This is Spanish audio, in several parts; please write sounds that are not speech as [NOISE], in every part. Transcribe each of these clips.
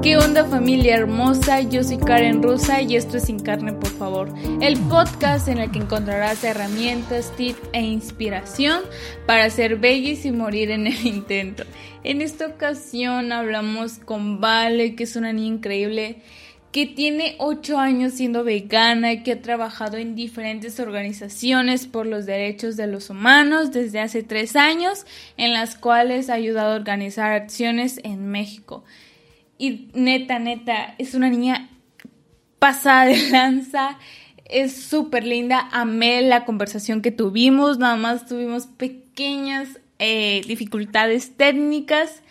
¿Qué onda familia hermosa? Yo soy Karen Rusa y esto es Sin Carne por favor, el podcast en el que encontrarás herramientas, tips e inspiración para ser bellis y morir en el intento. En esta ocasión hablamos con Vale, que es una niña increíble que tiene 8 años siendo vegana y que ha trabajado en diferentes organizaciones por los derechos de los humanos desde hace 3 años, en las cuales ha ayudado a organizar acciones en México. Y neta, neta, es una niña pasada de [LAUGHS] lanza, es súper linda, amé la conversación que tuvimos, nada más tuvimos pequeñas eh, dificultades técnicas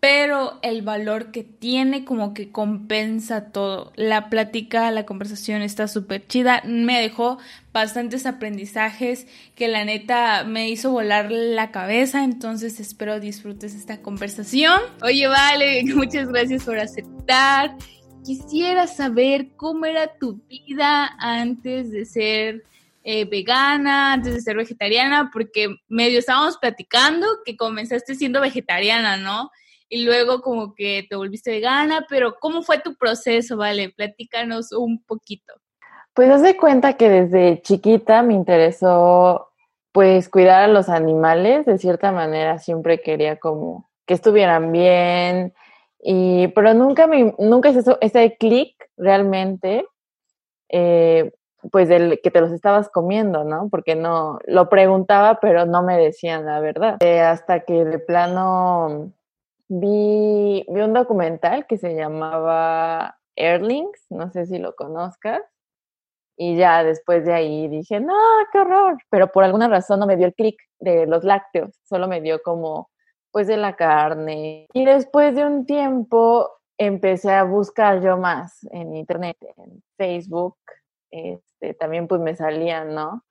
pero el valor que tiene como que compensa todo. La plática, la conversación está súper chida, me dejó bastantes aprendizajes que la neta me hizo volar la cabeza, entonces espero disfrutes esta conversación. Oye, vale, [LAUGHS] muchas gracias por aceptar. Quisiera saber cómo era tu vida antes de ser eh, vegana, antes de ser vegetariana, porque medio estábamos platicando que comenzaste siendo vegetariana, ¿no? Y luego como que te volviste vegana, pero ¿cómo fue tu proceso? Vale, platícanos un poquito. Pues haz de cuenta que desde chiquita me interesó pues cuidar a los animales, de cierta manera siempre quería como que estuvieran bien, y, pero nunca me, nunca es ese clic realmente, eh, pues del que te los estabas comiendo, ¿no? Porque no, lo preguntaba, pero no me decían la verdad. Eh, hasta que de plano vi, vi un documental que se llamaba Airlings, no sé si lo conozcas, y ya después de ahí dije, no, qué horror, pero por alguna razón no me dio el clic de los lácteos, solo me dio como, pues, de la carne. Y después de un tiempo empecé a buscar yo más en internet, en Facebook, este, también pues me salían, ¿no?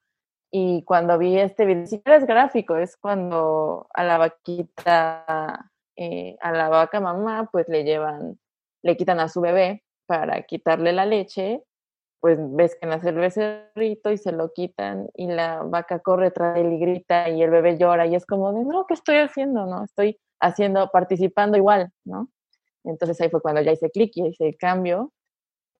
Y cuando vi este video, si eres gráfico, es cuando a la vaquita eh, a la vaca mamá, pues le llevan, le quitan a su bebé para quitarle la leche, pues ves que nace el becerrito y se lo quitan y la vaca corre tras él y grita y el bebé llora y es como de, no, ¿qué estoy haciendo? No, estoy haciendo, participando igual, ¿no? Entonces ahí fue cuando ya hice clic y hice el cambio,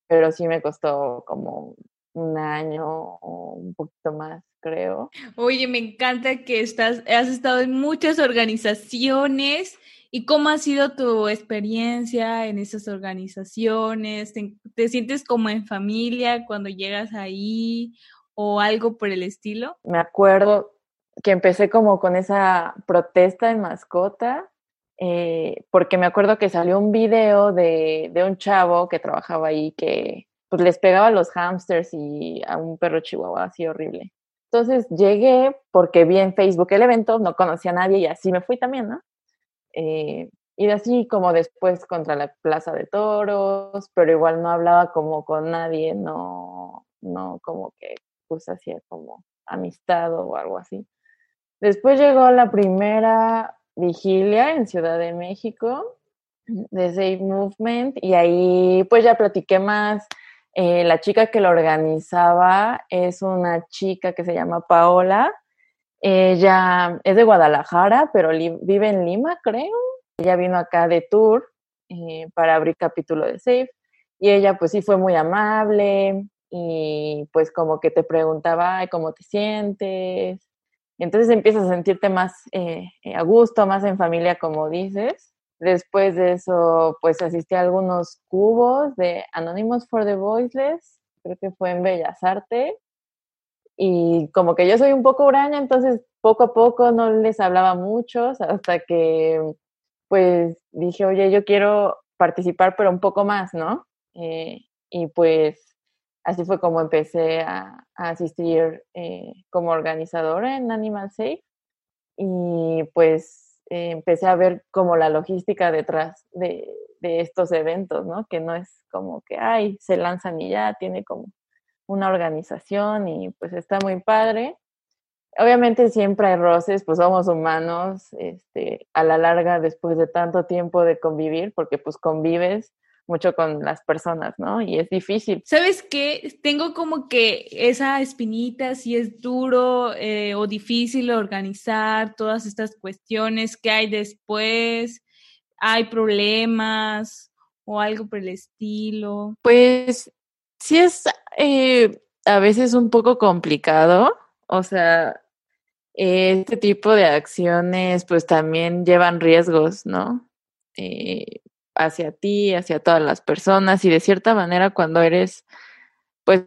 pero sí me costó como un año o un poquito más, creo. Oye, me encanta que estás, has estado en muchas organizaciones ¿Y cómo ha sido tu experiencia en esas organizaciones? ¿Te, sientes como en familia cuando llegas ahí o algo por el estilo? Me acuerdo que empecé como con esa protesta en mascota, eh, porque me acuerdo que salió un video de, de, un chavo que trabajaba ahí que pues les pegaba a los hamsters y a un perro chihuahua así horrible. Entonces llegué porque vi en Facebook el evento, no conocía a nadie y así me fui también, ¿no? Eh, y así como después contra la Plaza de Toros, pero igual no hablaba como con nadie, no, no como que pues hacía como amistad o algo así. Después llegó la primera vigilia en Ciudad de México de Save Movement y ahí pues ya platiqué más. Eh, la chica que lo organizaba es una chica que se llama Paola, ella es de Guadalajara, pero vive en Lima, creo. Ella vino acá de tour eh, para abrir capítulo de Safe y ella pues sí fue muy amable y pues como que te preguntaba cómo te sientes. Entonces empiezas a sentirte más eh, eh, a gusto, más en familia, como dices. Después de eso, pues asistí a algunos cubos de Anonymous for the Voiceless, creo que fue en Bellas Artes y como que yo soy un poco huraña, entonces poco a poco no les hablaba mucho hasta que pues dije, oye, yo quiero participar, pero un poco más, ¿no? Eh, y pues así fue como empecé a, asistir eh, como organizadora en Animal Safe y pues eh, empecé a ver como la logística detrás de, de estos eventos, ¿no? Que no es como que, ay, se lanzan y ya, tiene como una organización y pues está muy padre. Obviamente siempre hay roces, pues somos humanos, este, a la larga después de tanto tiempo de convivir, porque pues convives mucho con las personas, ¿no? Y es difícil. ¿Sabes qué? Tengo como que esa espinita, si es duro eh, o difícil organizar todas estas cuestiones que hay después, hay problemas, o algo por el estilo? Pues sí es eh, a veces un poco complicado, o sea, este tipo de acciones pues también llevan riesgos, ¿no? Eh, hacia ti, hacia todas las personas y de cierta manera cuando eres pues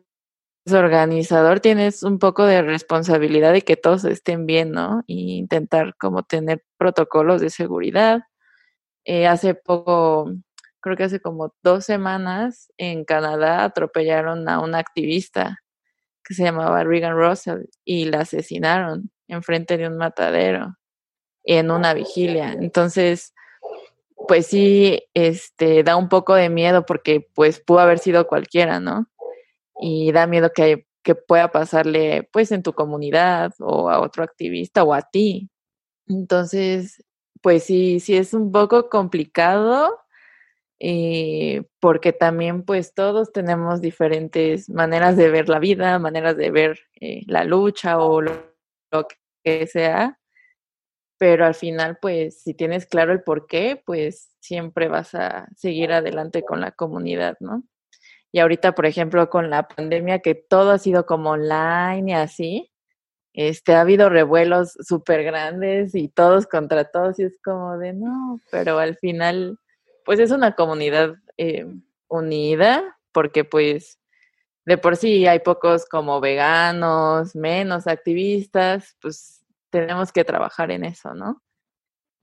organizador tienes un poco de responsabilidad de que todos estén bien, ¿no? Y intentar como tener protocolos de seguridad. Eh, hace poco, creo que hace como dos semanas, en Canadá atropellaron a una activista que se llamaba Regan Russell y la asesinaron enfrente de un matadero en una vigilia. Entonces, pues sí, este, da un poco de miedo porque pues pudo haber sido cualquiera, ¿no? Y da miedo que, que pueda pasarle pues en tu comunidad o a otro activista o a ti. Entonces, pues sí, sí es un poco complicado eh, porque también pues todos tenemos diferentes maneras de ver la vida, maneras de ver eh, la lucha o lo, que sea, pero al final pues si tienes claro el por qué, pues siempre vas a seguir adelante con la comunidad, ¿no? Y ahorita, por ejemplo, con la pandemia, que todo ha sido como online y así, este, ha habido revuelos súper grandes y todos contra todos y es como de no, pero al final pues es una comunidad eh, unida, porque pues de por sí hay pocos como veganos, menos activistas, pues tenemos que trabajar en eso, ¿no?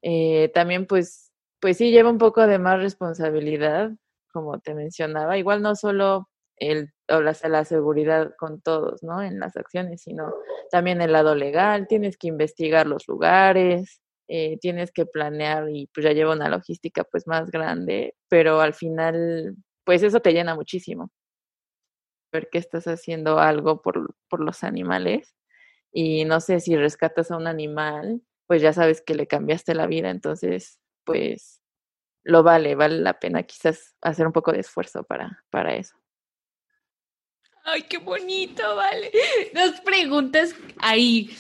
Eh, también pues, pues sí lleva un poco de más responsabilidad, como te mencionaba, igual no solo el, o la, la seguridad con todos, ¿no? En las acciones, sino también el lado legal, tienes que investigar los lugares, eh, tienes que planear y pues ya lleva una logística pues más grande, pero al final pues eso te llena muchísimo. Ver que estás haciendo algo por, por los animales y no sé si rescatas a un animal, pues ya sabes que le cambiaste la vida, entonces pues lo vale, vale la pena quizás hacer un poco de esfuerzo para, para eso. Ay, qué bonito, vale. Dos preguntas ahí.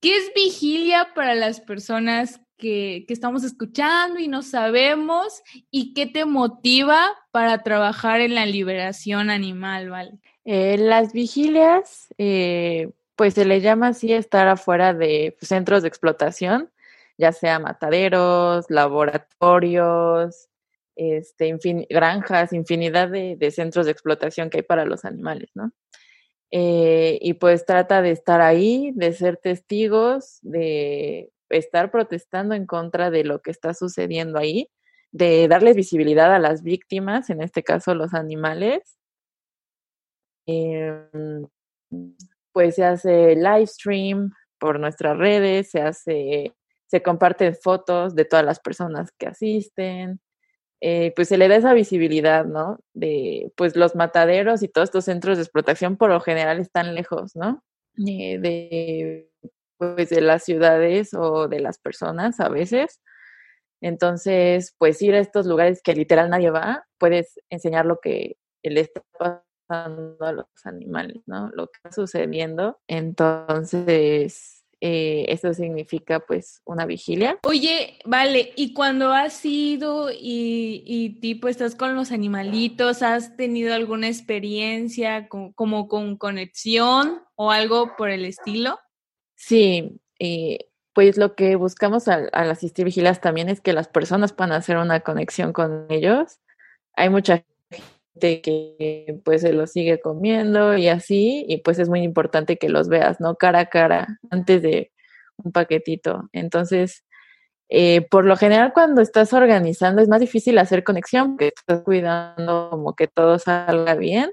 ¿Qué es vigilia para las personas que, estamos escuchando y no sabemos? ¿Y qué te motiva para trabajar en la liberación animal, Vale? Eh, las vigilias, eh, pues se le llama así estar afuera de centros de explotación, ya sea mataderos, laboratorios, este, granjas, infinidad de, centros de explotación que hay para los animales, ¿no? Eh, y pues trata de estar ahí, de ser testigos, de estar protestando en contra de lo que está sucediendo ahí, de darles visibilidad a las víctimas, en este caso los animales. Em, pues se hace live stream por nuestras redes, se hace, se comparten fotos de todas las personas que asisten, eh, pues se le da esa visibilidad, ¿no? De, pues los mataderos y todos estos centros de explotación por lo general están lejos, ¿no? Eh, de, pues de las ciudades o de las personas a veces. Entonces, pues ir a estos lugares que literal nadie va, puedes enseñar lo que le está pasando a los animales, ¿no? Lo que está sucediendo. Entonces, eh, eso significa pues una vigilia. Oye, vale, y cuando has ido y, y, tipo estás con los animalitos, ¿has tenido alguna experiencia como con conexión o algo por el estilo? Sí, eh, pues lo que buscamos al, al, asistir vigilas también es que las personas puedan hacer una conexión con ellos. Hay mucha que pues se los sigue comiendo y así, y pues es muy importante que los veas, ¿no? Cara a cara, antes de un paquetito. Entonces, eh, por lo general cuando estás organizando es más difícil hacer conexión, porque estás cuidando como que todo salga bien,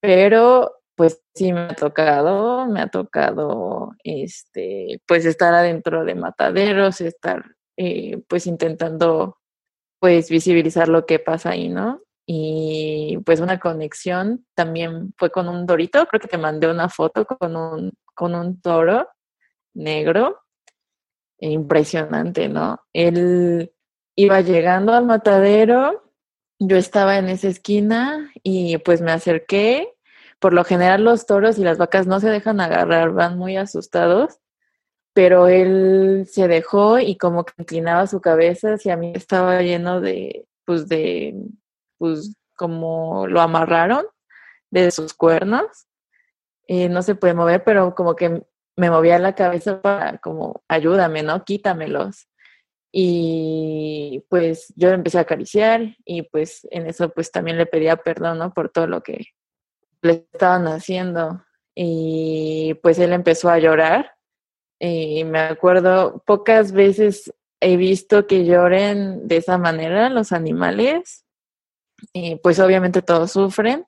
pero pues sí me ha tocado, me ha tocado, este, pues estar adentro de mataderos, estar eh, pues intentando pues visibilizar lo que pasa ahí, ¿no? Y pues una conexión también fue con un dorito, creo que te mandé una foto con un, con un toro negro, impresionante, ¿no? Él iba llegando al matadero, yo estaba en esa esquina y pues me acerqué, por lo general los toros y las vacas no se dejan agarrar, van muy asustados, pero él se dejó y como que inclinaba su cabeza hacia mí, estaba lleno de, pues de, pues como lo amarraron de sus cuernos. y no se puede mover, pero como que me movía la cabeza para como, ayúdame, ¿no? Quítamelos. Y pues yo empecé a acariciar y pues en eso pues también le pedía perdón, ¿no? Por todo lo que le estaban haciendo. Y pues él empezó a llorar. Y me acuerdo, pocas veces he visto que lloren de esa manera los animales. Y pues obviamente todos sufren,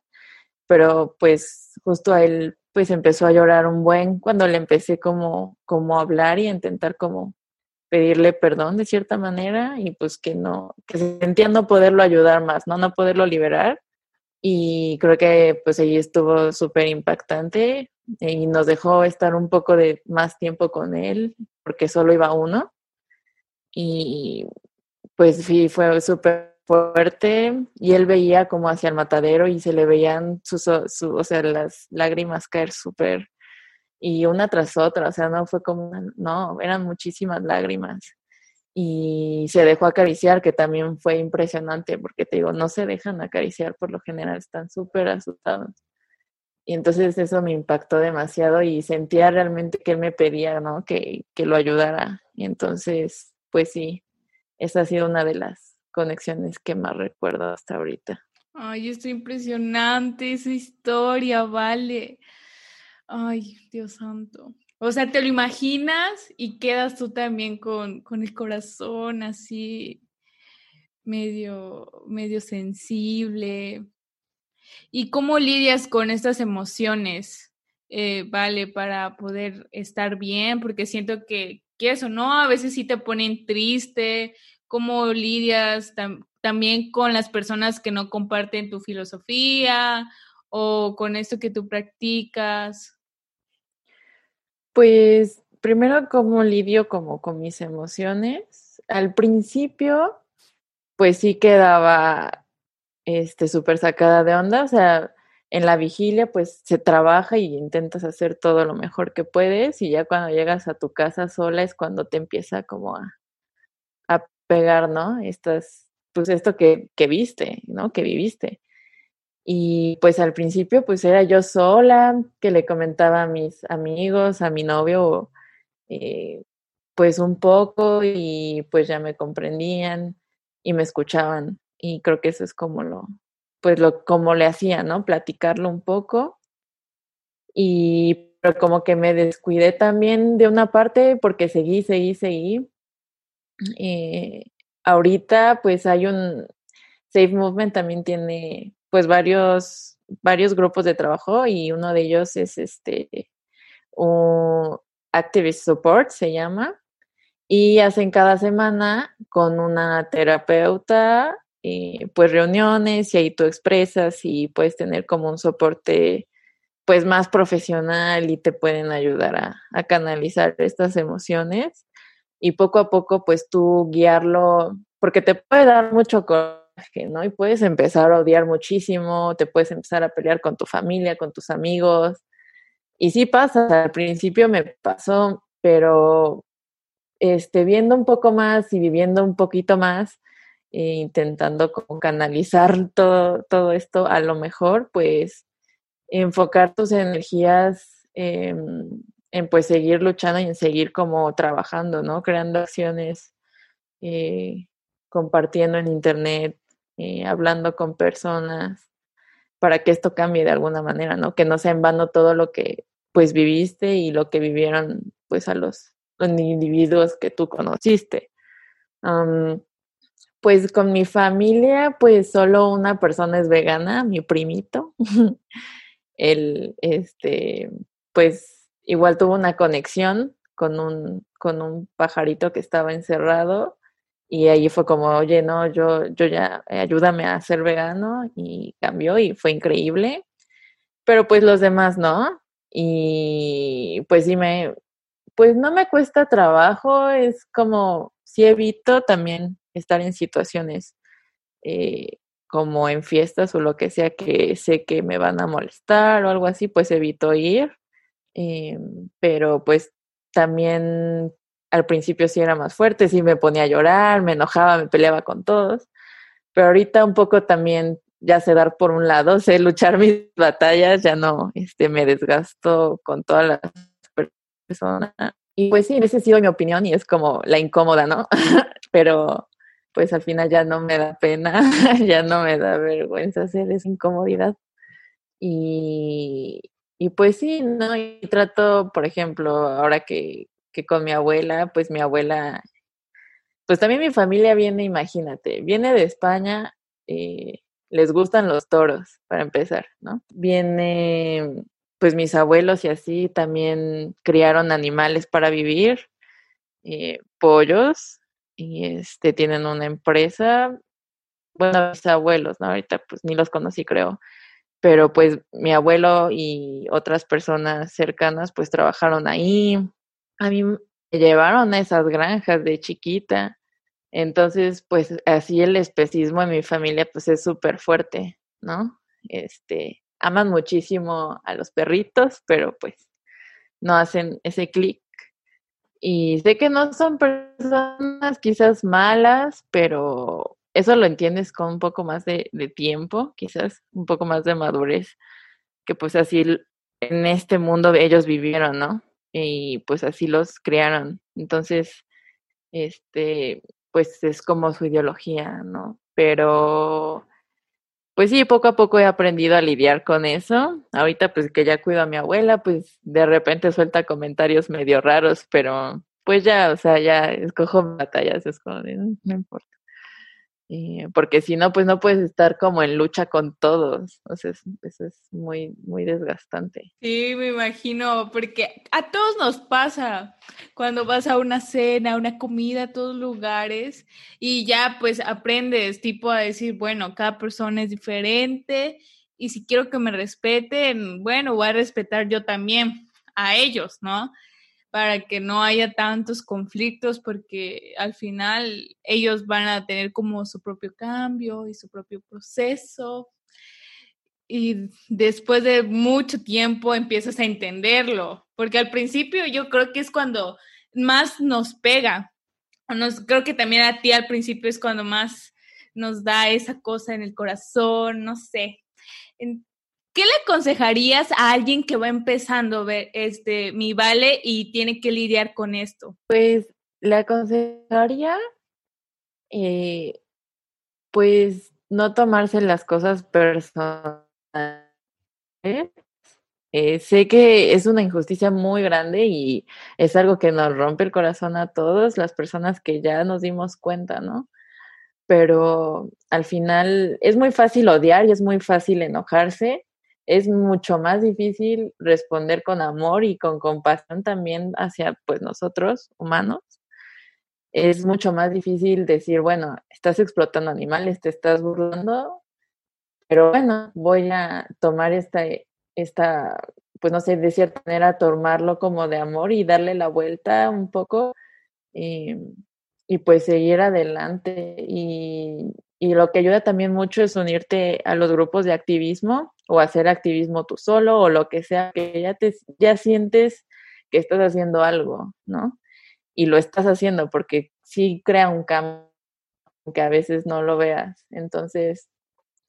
pero pues justo a él pues empezó a llorar un buen cuando le empecé como, como a hablar y a intentar como pedirle perdón de cierta manera y pues que no, que sentía no poderlo ayudar más, ¿no? No poderlo liberar. Y creo que pues ahí estuvo súper impactante y nos dejó estar un poco de más tiempo con él porque solo iba uno. Y pues sí, fue súper fuerte y él veía como hacia el matadero y se le veían sus, o sea, las lágrimas caer súper y una tras otra, o sea, no fue como, no, eran muchísimas lágrimas. Y se dejó acariciar, que también fue impresionante, porque te digo, no se dejan acariciar, por lo general están súper asustados. Y entonces eso me impactó demasiado y sentía realmente que él me pedía, ¿no? Que, que lo ayudara. Y entonces, pues sí, esa ha sido una de las conexiones que más recuerdo hasta ahorita. Ay, es impresionante esa historia, vale. Ay, Dios santo. O sea, te lo imaginas y quedas tú también con, con el corazón así medio, medio sensible. ¿Y cómo lidias con estas emociones, eh, vale, para poder estar bien? Porque siento que, que eso, ¿no? A veces sí te ponen triste. ¿Cómo lidias también con las personas que no comparten tu filosofía o con esto que tú practicas? Pues primero como lidio como con mis emociones. Al principio, pues sí quedaba este súper sacada de onda, o sea, en la vigilia pues se trabaja y intentas hacer todo lo mejor que puedes y ya cuando llegas a tu casa sola es cuando te empieza como a pegar, ¿no? Estas, pues esto que, que viste, ¿no? Que viviste. Y pues al principio pues era yo sola, que le comentaba a mis amigos, a mi novio, eh, pues un poco y pues ya me comprendían y me escuchaban. Y creo que eso es como lo, pues lo, como le hacía, ¿no? Platicarlo un poco. Y pero como que me descuidé también de una parte porque seguí, seguí, seguí. Eh, ahorita pues hay un, Safe Movement también tiene pues varios, varios grupos de trabajo y uno de ellos es este, un Activist Support se llama, y hacen cada semana con una terapeuta, eh, pues reuniones y ahí tú expresas y puedes tener como un soporte pues más profesional y te pueden ayudar a, a canalizar estas emociones y poco a poco pues tú guiarlo, porque te puede dar mucho ¿no? Y puedes empezar a odiar muchísimo, te puedes empezar a pelear con tu familia, con tus amigos. Y sí pasa, al principio me pasó, pero este, viendo un poco más y viviendo un poquito más, e intentando canalizar todo, todo esto, a lo mejor, pues, enfocar tus energías en, pues seguir luchando y en seguir como trabajando, ¿no? Creando acciones, eh, compartiendo en internet, eh, hablando con personas, para que esto cambie de alguna manera, ¿no? Que no sea en vano todo lo que pues viviste y lo que vivieron pues a los, individuos que tú conociste. pues con mi familia, pues solo una persona es vegana, mi primito. [LAUGHS] Él, este, pues igual tuvo una conexión con un, con un pajarito que estaba encerrado y ahí fue como, oye, no, yo, yo ya, eh, ayúdame a ser vegano y cambió y fue increíble. Pero pues los demás no. Y pues sí me, pues no me cuesta trabajo, es como, si evito también estar en situaciones eh, como en fiestas o lo que sea que sé que me van a molestar o algo así, pues evito ir. Eh, pero pues también al principio sí era más fuerte, sí me ponía a llorar, me enojaba, me peleaba con todos, pero ahorita un poco también ya sé dar por un lado, [LAUGHS] sé luchar mis batallas, ya no este, me desgasto con todas las personas. Y pues sí, esa ha sido mi opinión y es como la incómoda, ¿no? [LAUGHS] pero pues al final ya no me da pena, [LAUGHS] ya no me da vergüenza hacer esa incomodidad. Y, y pues sí, ¿no? Y trato, por ejemplo, ahora que, que con mi abuela, pues mi abuela, pues también mi familia viene, imagínate, viene de España, eh, les gustan los toros, para empezar, ¿no? Viene, pues mis abuelos y así también criaron animales para vivir, eh, pollos, y este, tienen una empresa, bueno, mis abuelos, ¿no? Ahorita pues ni los conocí, creo, pero pues mi abuelo y otras personas cercanas pues trabajaron ahí. A mí me llevaron a esas granjas de chiquita entonces, pues así el especismo en mi familia pues es súper fuerte, ¿no? Este, aman muchísimo a los perritos, pero pues no hacen ese clic. Y sé que no son personas quizás malas, pero eso lo entiendes con un poco más de, de tiempo, quizás un poco más de madurez, que pues así en este mundo ellos vivieron, ¿no? Y pues así los criaron. Entonces, este, pues es como su ideología, ¿no? Pero, pues sí, poco a poco he aprendido a lidiar con eso. Ahorita, pues que ya cuido a mi abuela, pues de repente suelta comentarios medio raros, pero pues ya, o sea, ya escojo batallas, es como, no importa. Eh, porque si no, pues no puedes estar como en lucha con todos. Sea, eso es muy, muy desgastante. Sí, me imagino, porque a todos nos pasa cuando vas a una cena, una comida, a todos lugares, y ya pues aprendes tipo a decir, bueno, cada persona es diferente, y si quiero que me respeten, bueno, voy a respetar yo también a ellos, ¿no? Para que no haya tantos conflictos porque al final ellos van a tener como su propio cambio y su propio proceso y después de mucho tiempo empiezas a entenderlo, porque al principio yo creo que es cuando más nos pega, nos, creo que también a ti al principio es cuando más nos da esa cosa en el corazón, no sé. ¿Qué le aconsejarías a alguien que va empezando a ver este mi vale y tiene que lidiar con esto? Pues le aconsejaría eh, pues no tomarse las cosas personales. Eh, sé que es una injusticia muy grande y es algo que nos rompe el corazón a todas las personas que ya nos dimos cuenta, ¿no? Pero al final es muy fácil odiar y es muy fácil enojarse es mucho más difícil responder con amor y con compasión también hacia pues nosotros humanos. Es mucho más difícil decir, bueno, estás explotando animales, te estás burlando, pero bueno, voy a tomar esta, esta, pues no sé, de cierta manera tomarlo como de amor y darle la vuelta un poco y, y pues seguir adelante. Y, y lo que ayuda también mucho es unirte a los grupos de activismo o hacer activismo tú solo o lo que sea, que ya, te, ya sientes que estás haciendo algo, ¿no? Y lo estás haciendo porque sí crea un cambio que a veces no lo veas. Entonces,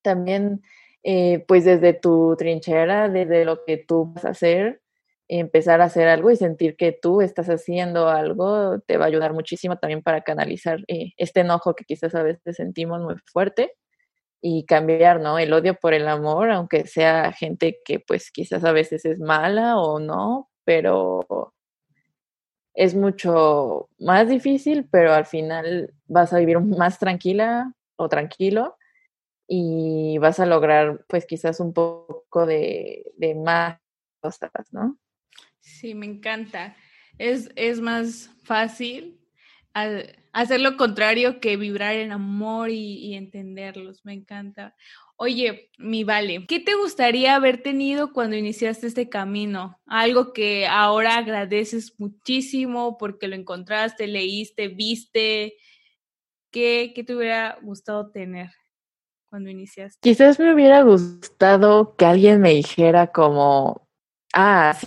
también, eh, pues desde tu trinchera, desde lo que tú vas a hacer, empezar a hacer algo y sentir que tú estás haciendo algo te va a ayudar muchísimo también para canalizar eh, este enojo que quizás a veces sentimos muy fuerte y cambiar, ¿no? El odio por el amor, aunque sea gente que pues quizás a veces es mala o no, pero es mucho más difícil, pero al final vas a vivir más tranquila o tranquilo y vas a lograr pues quizás un poco de, de más cosas, ¿no? Sí, me encanta. Es, es más fácil hacer lo contrario que vibrar en amor y, entenderlos. Me encanta. Oye, mi vale, ¿qué te gustaría haber tenido cuando iniciaste este camino? Algo que ahora agradeces muchísimo porque lo encontraste, leíste, viste. ¿Qué, qué te hubiera gustado tener cuando iniciaste? Quizás me hubiera gustado que alguien me dijera como, ah,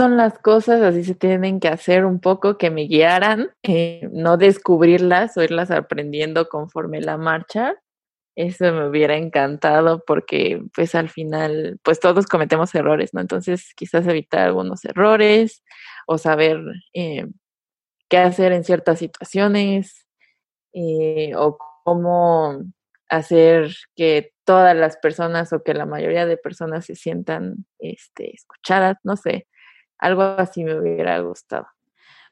son las cosas, así se tienen que hacer un poco, que me guiaran, eh, no descubrirlas o irlas aprendiendo conforme la marcha. Eso me hubiera encantado porque pues al final pues todos cometemos errores, ¿no? Entonces quizás evitar algunos errores o saber eh, qué hacer en ciertas situaciones eh, o cómo hacer que todas las personas o que la mayoría de personas se sientan este, escuchadas, no sé, algo así me hubiera gustado.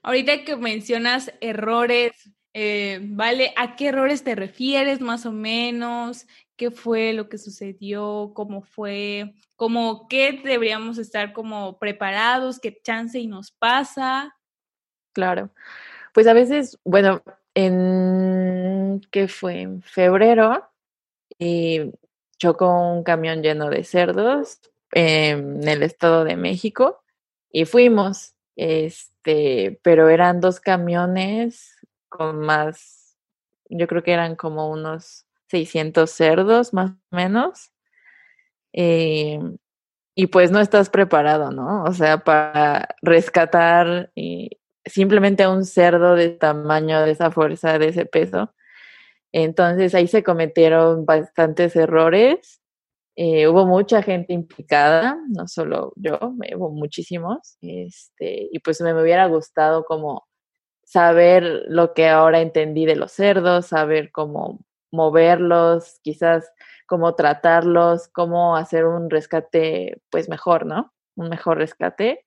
Ahorita que mencionas errores, eh, ¿vale? ¿A qué errores te refieres más o menos? ¿Qué fue lo que sucedió? ¿Cómo fue? ¿Cómo qué deberíamos estar como preparados? ¿Qué chance y nos pasa? Claro. Pues a veces, bueno, en ¿qué fue? En febrero y chocó un camión lleno de cerdos en el Estado de México y fuimos, este, pero eran dos camiones con más, yo creo que eran como unos 600 cerdos más o menos. Eh, y pues no estás preparado, ¿no? O sea, para rescatar y simplemente un cerdo de tamaño, de esa fuerza, de ese peso. Entonces ahí se cometieron bastantes errores. Eh, hubo mucha gente implicada, no solo yo, hubo muchísimos. Este, y pues me, hubiera gustado como saber lo que ahora entendí de los cerdos, saber cómo moverlos, quizás cómo tratarlos, cómo hacer un rescate pues mejor, ¿no? Un mejor rescate.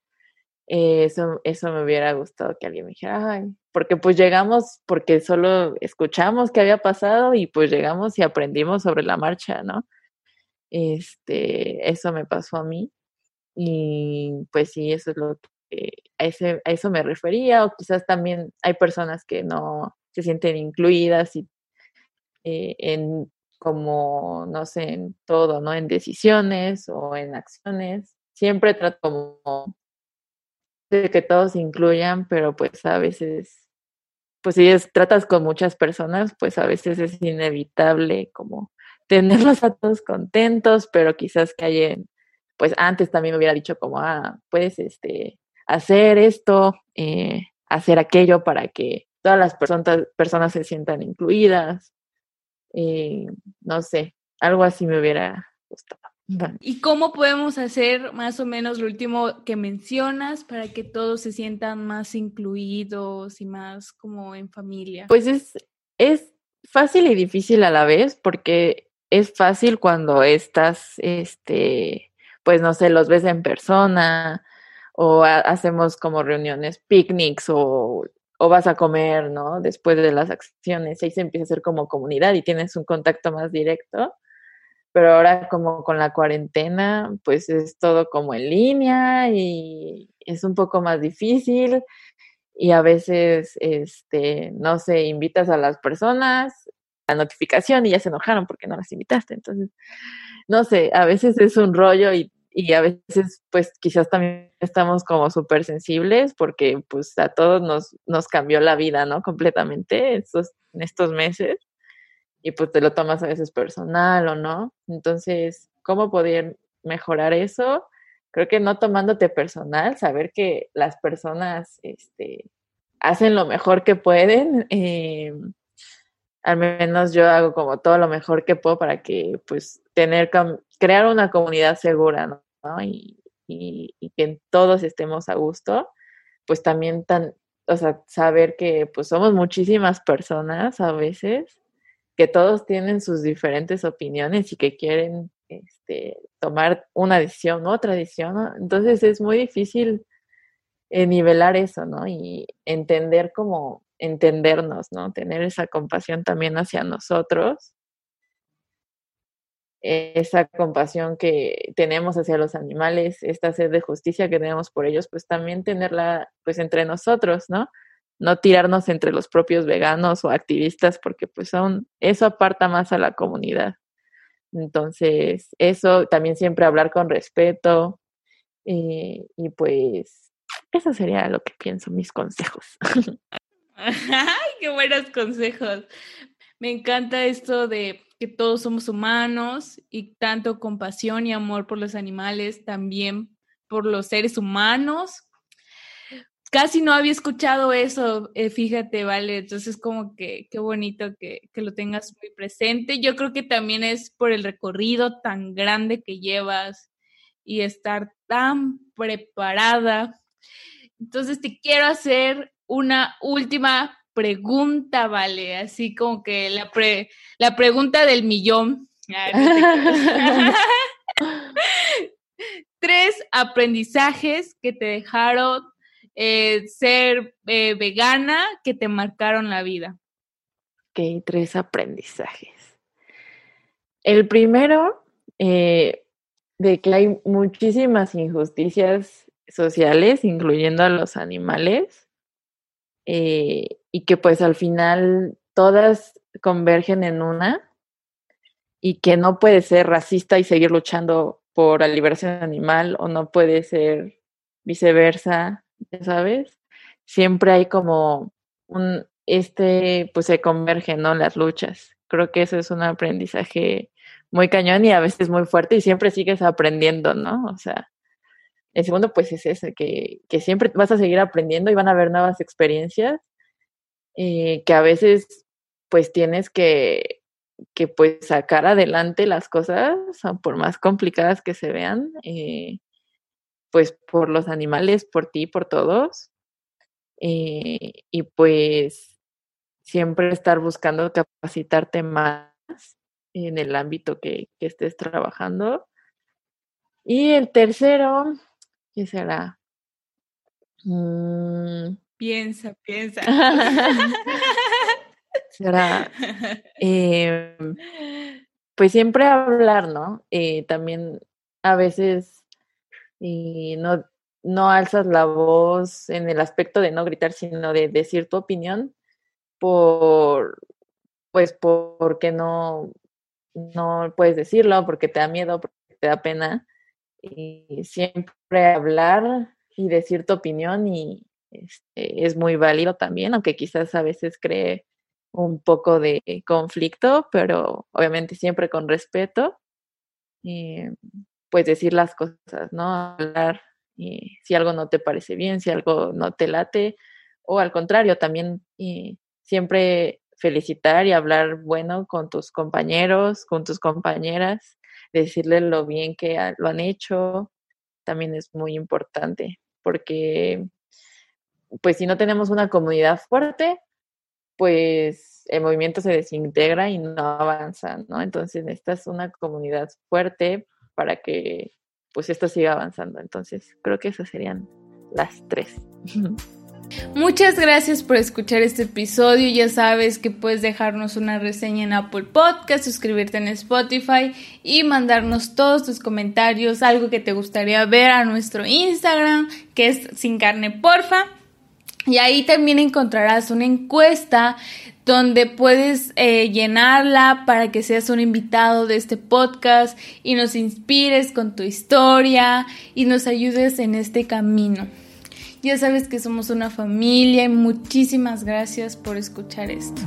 eso, eso me hubiera gustado que alguien me dijera, ay, porque pues llegamos, porque solo escuchamos qué había pasado y pues llegamos y aprendimos sobre la marcha, ¿no? Este, eso me pasó a mí. Y pues sí, eso es lo que a, ese, a eso me refería, o quizás también hay personas que no se sienten incluidas y eh, en como, no sé, en todo, ¿no? En decisiones o en acciones. Siempre trato como de que todos incluyan, pero pues a veces, pues si tratas con muchas personas, pues a veces es inevitable como tenerlos a todos contentos, pero quizás que haya, pues antes también me hubiera dicho como, ah, puedes, este, hacer esto, eh, hacer aquello para que todas las personas, personas se sientan incluidas. Eh, no sé, algo así me hubiera gustado. ¿Y cómo podemos hacer más o menos lo último que mencionas para que todos se sientan más incluidos y más como en familia? Pues es, es fácil y difícil a la vez porque es fácil cuando estás, este, pues no sé, los ves en persona, o hacemos como reuniones, picnics o, o, vas a comer, ¿no? Después de las acciones, ahí se empieza a hacer como comunidad y tienes un contacto más directo. Pero ahora como con la cuarentena, pues es todo como en línea y es un poco más difícil y a veces, este, no sé, invitas a las personas, la notificación y ya se enojaron porque no las invitaste. Entonces, no sé, a veces es un rollo y y a veces pues quizás también estamos como súper sensibles porque pues a todos nos, nos cambió la vida, ¿no? Completamente estos, en estos meses y pues te lo tomas a veces personal o no. Entonces, ¿cómo poder mejorar eso? Creo que no tomándote personal, saber que las personas este, hacen lo mejor que pueden. Eh, al menos yo hago como todo lo mejor que puedo para que pues tener crear una comunidad segura, ¿no? Y, que todos estemos a gusto, pues también tan, o sea, saber que pues somos muchísimas personas a veces, que todos tienen sus diferentes opiniones y que quieren este, tomar una decisión, otra decisión, entonces es muy difícil eh, nivelar eso, ¿no? Y entender como entendernos, ¿no? Tener esa compasión también hacia nosotros esa compasión que tenemos hacia los animales, esta sed de justicia que tenemos por ellos, pues también tenerla pues entre nosotros, ¿no? No tirarnos entre los propios veganos o activistas porque pues son, eso aparta más a la comunidad. Entonces, eso también siempre hablar con respeto y, y pues eso sería lo que pienso, mis consejos. [LAUGHS] ¡Ay, qué buenos consejos! Me encanta esto de que todos somos humanos y tanto compasión y amor por los animales, también por los seres humanos. casi no había escuchado eso, eh, fíjate, vale, entonces como que qué bonito que, que, lo tengas muy presente. Yo creo que también es por el recorrido tan grande que llevas y estar tan preparada. Entonces te quiero hacer una última pregunta, vale, así como que la, pre, la pregunta del millón. [LAUGHS] Tres aprendizajes que te dejaron eh, ser eh, vegana que te marcaron la vida? Ok, tres aprendizajes. El primero, eh, de que hay muchísimas injusticias sociales, incluyendo a los animales, y que pues al final todas convergen en una, y que no puede ser racista y seguir luchando por la liberación animal, o no puede ser viceversa, ¿sabes? Siempre hay como un, este, pues se convergen, ¿no? Las luchas. Creo que eso es un aprendizaje muy cañón y a veces muy fuerte y siempre sigues aprendiendo, ¿no? O sea, el segundo pues es ese, que, que siempre vas a seguir aprendiendo y van a haber nuevas experiencias eh, que a veces pues tienes que, que pues sacar adelante las cosas, por más complicadas que se vean. Eh, pues por los animales, por ti, por todos. Eh, y pues siempre estar buscando capacitarte más en el ámbito que, estés trabajando. Y el tercero, ¿qué será? Mm. Piensa, piensa. [LAUGHS] será, em, pues siempre hablar, ¿no? Eh, también a veces y no, no alzas la voz en el aspecto de no gritar, sino de decir tu opinión por, pues porque no, no puedes decirlo, porque te da miedo, porque te da pena. Y siempre hablar y decir tu opinión y este, es muy válido también, aunque quizás a veces cree un poco de conflicto, pero obviamente siempre con respeto. Y pues decir las cosas, ¿no? Hablar y si algo no te parece bien, si algo no te late, o al contrario, también y siempre felicitar y hablar bueno con tus compañeros, con tus compañeras, decirles lo bien que lo han hecho, también es muy importante, porque pues si no tenemos una comunidad fuerte, pues el movimiento se desintegra y no avanza, ¿no? Entonces necesitas una comunidad fuerte para que pues esto siga avanzando. Entonces, creo que esas serían las tres. [LAUGHS] Muchas gracias por escuchar este episodio. Ya sabes que puedes dejarnos una reseña en Apple Podcast, suscribirte en Spotify y mandarnos todos tus comentarios, algo que te gustaría ver a nuestro Instagram, que es sin carne porfa. Y ahí también encontrarás una encuesta donde puedes eh, llenarla para que seas un invitado de este podcast y nos inspires con tu historia y nos ayudes en este camino. Ya sabes que somos una familia y muchísimas gracias por escuchar esto.